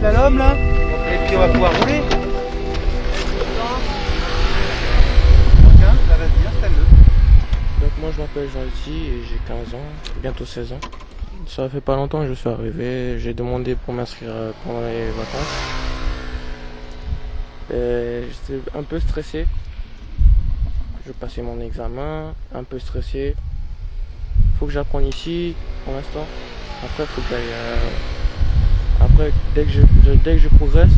pommes là Et puis on va pouvoir rouler. Tiens, là vas-y, installe-le. Donc moi je m'appelle Jean-Lucie et j'ai 15 ans, bientôt 16 ans. Ça fait pas longtemps que je suis arrivé, j'ai demandé pour m'inscrire euh, pendant les vacances. Et J'étais un peu stressé. Je passais mon examen, un peu stressé. Faut que j'apprenne ici pour l'instant. Après faut que j'aille. Euh, dès que je, dès que je progresse,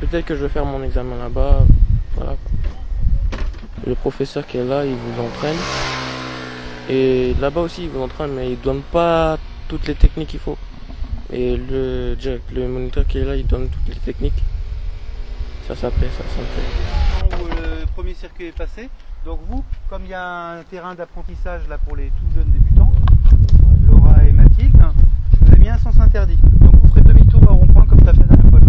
peut-être que je vais faire mon examen là-bas. Voilà. Le professeur qui est là, il vous entraîne. Et là-bas aussi, il vous entraîne, mais il donne pas toutes les techniques qu'il faut. Et le, direct- le moniteur qui est là, il donne toutes les techniques. Ça, plaît, ça, ça me plaît. Où le premier circuit est passé. Donc vous, comme il y a un terrain d'apprentissage là pour les tout jeunes débutants, vous avez mis un sens interdit. Donc vous ferez demi-tour au rond-point comme tu as fait la dernière fois.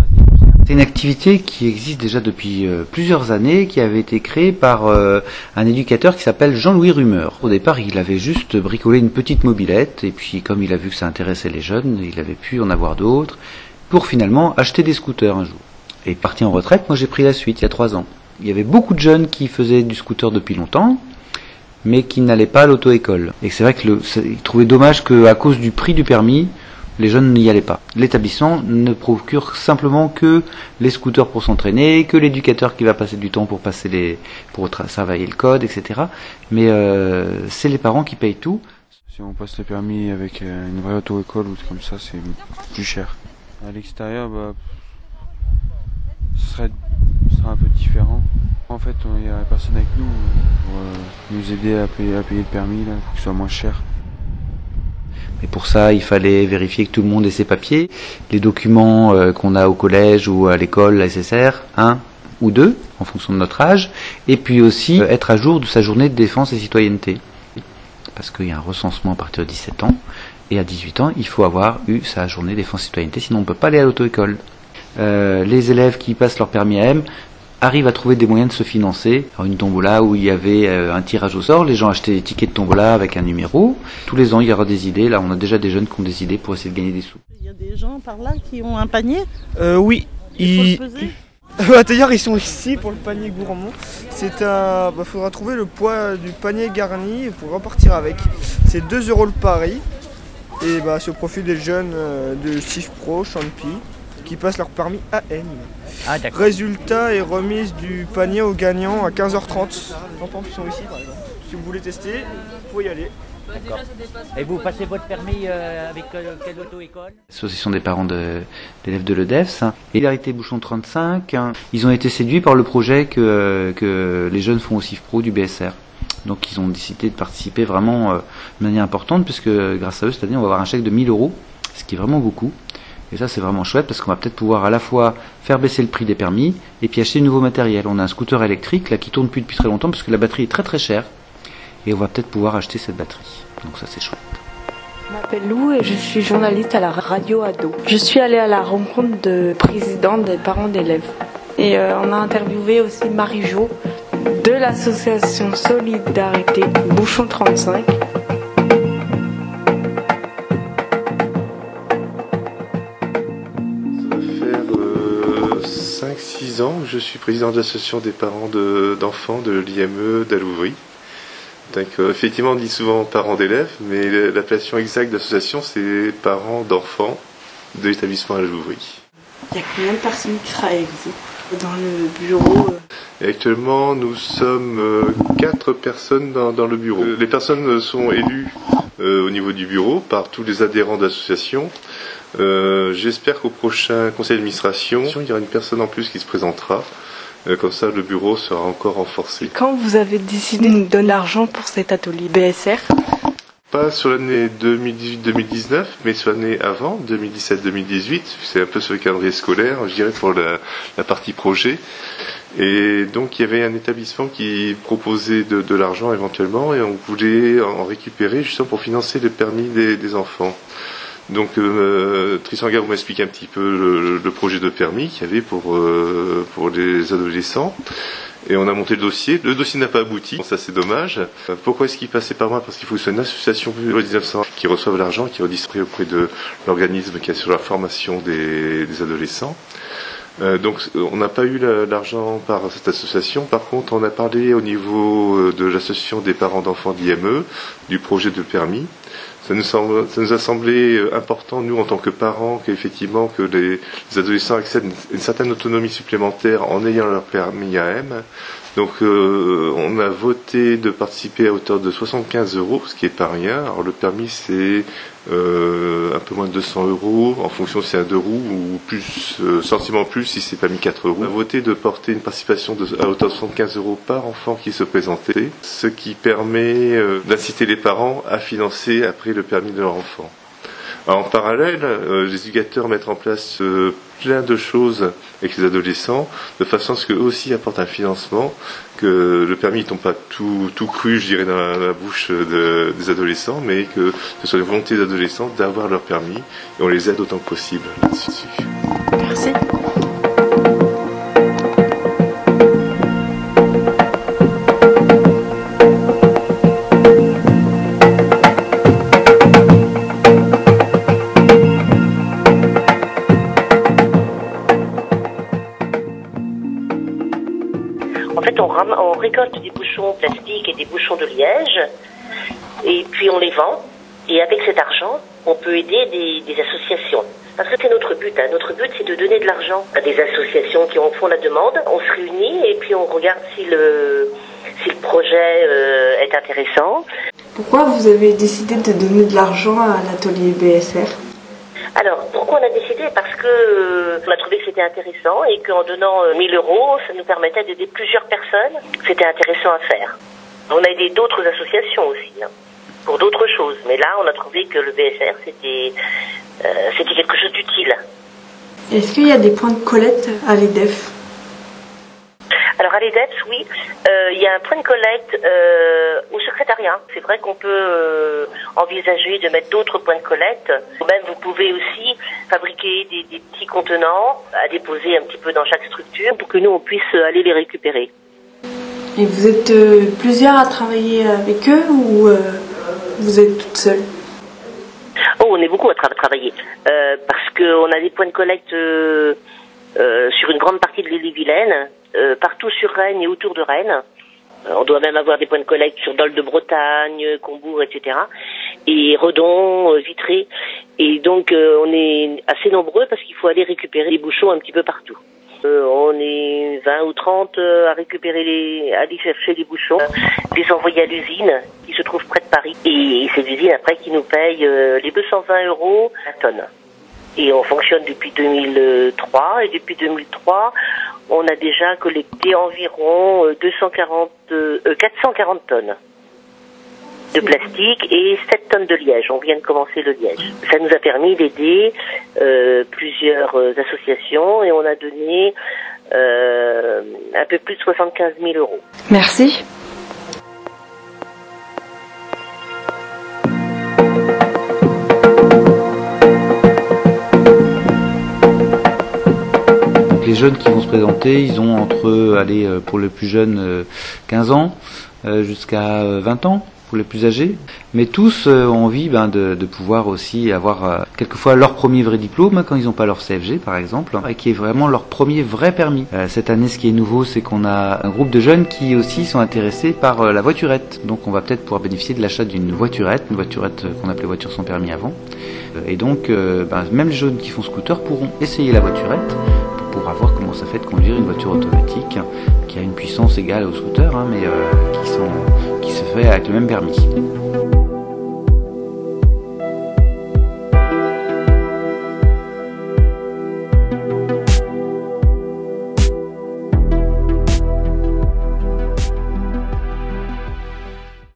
C'est une activité qui existe déjà depuis euh, plusieurs années, qui avait été créée par euh, un éducateur qui s'appelle Jean-Louis Rumeur. Au départ, il avait juste bricolé une petite mobilette, et puis comme il a vu que ça intéressait les jeunes, il avait pu en avoir d'autres, pour finalement acheter des scooters un jour. Et parti en retraite, moi j'ai pris la suite il y a trois ans. Il y avait beaucoup de jeunes qui faisaient du scooter depuis longtemps, mais qui n'allaient pas à l'auto-école. Et c'est vrai que trouvait dommage qu'à cause du prix du permis, les jeunes n'y allaient pas. L'établissement ne procure simplement que les scooters pour s'entraîner, que l'éducateur qui va passer du temps pour passer les, pour tra- travailler le code, etc. Mais euh, c'est les parents qui payent tout. Si on passe le permis avec euh, une vraie auto-école ou comme ça, c'est plus cher. À l'extérieur, bah, ce serait, ce serait un peu différent. En fait, il n'y a personne avec nous pour euh, nous aider à payer, à payer le permis, là, pour que ce soit moins cher. Mais pour ça, il fallait vérifier que tout le monde ait ses papiers, les documents euh, qu'on a au collège ou à l'école, la SSR, un ou deux, en fonction de notre âge, et puis aussi euh, être à jour de sa journée de défense et citoyenneté. Parce qu'il y a un recensement à partir de 17 ans, et à 18 ans, il faut avoir eu sa journée défense et citoyenneté, sinon on ne peut pas aller à l'auto-école. Euh, les élèves qui passent leur permis à M arrivent à trouver des moyens de se financer. Alors une tombola où il y avait euh, un tirage au sort, les gens achetaient des tickets de tombola avec un numéro. Tous les ans, il y aura des idées. Là, on a déjà des jeunes qui ont des idées pour essayer de gagner des sous. Il y a des gens par là qui ont un panier Euh, oui. Il faut le Bah, D'ailleurs, ils sont ici pour le panier gourmand. C'est un. Bah, faudra trouver le poids du panier garni pour repartir avec. C'est 2 euros le pari. Et bah, c'est au profit des jeunes euh, de CIF Pro, Champi, qui passent leur permis AN. Ah. Résultat et remise du panier aux gagnants à 15h30. J'entends qu'ils sont ici par exemple. Si vous voulez tester, vous pouvez y aller. Et vous passez votre permis euh, avec euh, quelle auto-école L'association des parents de- d'élèves de, l'EDEFS. hein. Et Hilarité Bouchon 35, hein, ils ont été séduits par le projet que, que les jeunes font au CIF Pro du BSR. Donc ils ont décidé de participer vraiment euh, de manière importante, puisque grâce à eux, cette année, on va avoir un chèque de 1000 euros, ce qui est vraiment beaucoup. Et ça, c'est vraiment chouette, parce qu'on va peut-être pouvoir à la fois faire baisser le prix des permis, et puis acheter du nouveau matériel. On a un scooter électrique, là, qui tourne plus depuis très longtemps, parce que la batterie est très très chère. Et on va peut-être pouvoir acheter cette batterie. Donc ça, c'est chouette. Je m'appelle Lou et je suis journaliste à la radio Ado. Je suis allée à la rencontre de présidents des parents d'élèves. Et euh, on a interviewé aussi Marie-Jo de l'association Solidarité Bouchon 35. 5-6 ans que je suis président de l'association des parents de- d'enfants de, l'IME d'Alouvry. Donc euh, effectivement on dit souvent parents d'élèves, mais l'appellation exacte de l'association c'est parents d'enfants de l'établissement Alouvry. Il y a combien de personnes qui travaillent avec vous dans le bureau euh? Et actuellement nous sommes euh, quatre personnes dans, dans le bureau. Les personnes sont élues euh, au niveau du bureau par tous les adhérents de l'association. Euh, J'espère qu'au prochain conseil d'administration, il y aura une personne en plus qui se présentera. Euh, comme ça, le bureau sera encore renforcé. Quand vous avez décidé de nous donner l'argent pour cet atelier BSR, Pas sur l'année 2018-2019, mais sur l'année avant, 2017-2018. C'est un peu sur le calendrier scolaire, je dirais, pour la, la partie projet. Et donc, il y avait un établissement qui proposait de, de l'argent éventuellement, et on voulait en récupérer justement pour financer le permis des, des enfants. Donc, euh, vous m'explique un petit peu le, projet de permis qu'il y avait pour, euh, pour les adolescents. Et on a monté le dossier. Le dossier n'a pas abouti. Ça, c'est dommage. Euh, Pourquoi est-ce qu'il passait par moi? Parce qu'il faut que ce soit une association de 1900 qui reçoivent l'argent qui est redistribué auprès de l'organisme qui assure la formation des, adolescents. Euh, donc on n'a pas eu l'argent par cette association. Par contre, on a parlé au niveau de l'association des parents d'enfants d'IME du projet de permis. Ça nous, a semblé euh, important, nous, en tant que parents, qu'effectivement que les, les, adolescents accèdent à une certaine autonomie supplémentaire en ayant leur permis AM. Donc euh, on a voté de participer à hauteur de 75 euros, ce qui est pas rien. Alors le permis c'est euh, un peu moins de 200 euros en fonction si c'est un deux roues ou plus, euh, sensiblement plus si c'est permis 4 roues. On a voté de porter une participation à hauteur de 75 euros par enfant qui se présentait, ce qui permet d'inciter les parents à financer après le permis de leur enfant. En parallèle, euh, les éducateurs mettent en place euh, plein de choses avec les adolescents, de façon à ce qu'eux aussi apportent un financement, que le permis ne tombe pas tout, cru, je dirais, dans la, bouche de, des adolescents, mais que ce soit une volonté des adolescents d'avoir leur permis, et on les aide autant que possible. Merci. Bouchons plastiques et des bouchons de liège, et puis on les vend. Et avec cet argent, on peut aider des, associations. Parce que c'est notre but. hein. Notre but, c'est de donner de l'argent à des associations qui en font la demande. On se réunit et puis on regarde si le, si le projet euh, est intéressant. Pourquoi vous avez décidé de donner de l'argent à l'atelier BSR Alors, pourquoi on a décidé? Parce que euh, on a trouvé que c'était intéressant et qu'en donnant euh, 1000 euros, ça nous permettait d'aider plusieurs personnes. C'était intéressant à faire. On a aidé d'autres associations aussi, hein, pour d'autres choses. Mais là, on a trouvé que le BSR, c'était euh, quelque chose d'utile. Est-ce qu'il y a des points de collecte à l'EDEF Alors à l'EDEPS, oui, euh, il y a un point de collecte euh, au secrétariat. C'est vrai qu'on peut euh, envisager de mettre d'autres points de collecte. Même vous pouvez aussi fabriquer des, des petits contenants à déposer un petit peu dans chaque structure pour que nous on puisse aller les récupérer. Et vous êtes euh, plusieurs à travailler avec eux ou euh, vous êtes toute seule Oh, on est beaucoup à tra- travailler euh, parce qu'on a des points de collecte sur une grande partie de l'île-et-Vilaine, euh, partout sur Rennes et autour de Rennes. Euh, on doit même avoir des points de collecte sur Dol de Bretagne, Combourg, etc. Et Redon, euh, Vitré. Et donc on est assez nombreux parce qu'il faut aller récupérer les bouchons un petit peu partout. On est 20 ou 30 euh, à récupérer les, à aller chercher les bouchons, les envoyer à l'usine qui se trouve près de Paris. Et, c'est l'usine après qui nous paye les 220 euros la tonne. Et on fonctionne depuis 2003 et depuis 2003, on a déjà collecté environ euh, 240, euh, euh, 440 tonnes de plastique et 7 tonnes de liège. On vient de commencer le liège. Ça nous a permis d'aider euh, plusieurs euh, associations et on a donné euh, un peu plus de 75 000 euros. Merci. Jeunes qui vont se présenter, ils ont entre, allez, euh, pour le plus jeune, euh, 15 ans euh, jusqu'à euh, 20 ans pour les plus âgés. Mais tous euh, ont envie ben, de, pouvoir aussi avoir euh, quelquefois leur premier vrai diplôme hein, quand ils n'ont pas leur CFG par exemple, et qui est vraiment leur premier vrai permis. Euh, cette année, ce qui est nouveau, c'est qu'on a un groupe de jeunes qui aussi sont intéressés par euh, la voiturette. Donc on va peut-être pouvoir bénéficier de l'achat d'une voiturette, une voiturette euh, qu'on appelait voiture sans permis avant. Euh, Et donc, euh, ben, même les jeunes qui font scooter pourront essayer la voiturette pour pouvoir voir comment ça fait de conduire une voiture automatique qui a une puissance égale au scooter, hein, mais euh, qui se fait avec le même permis.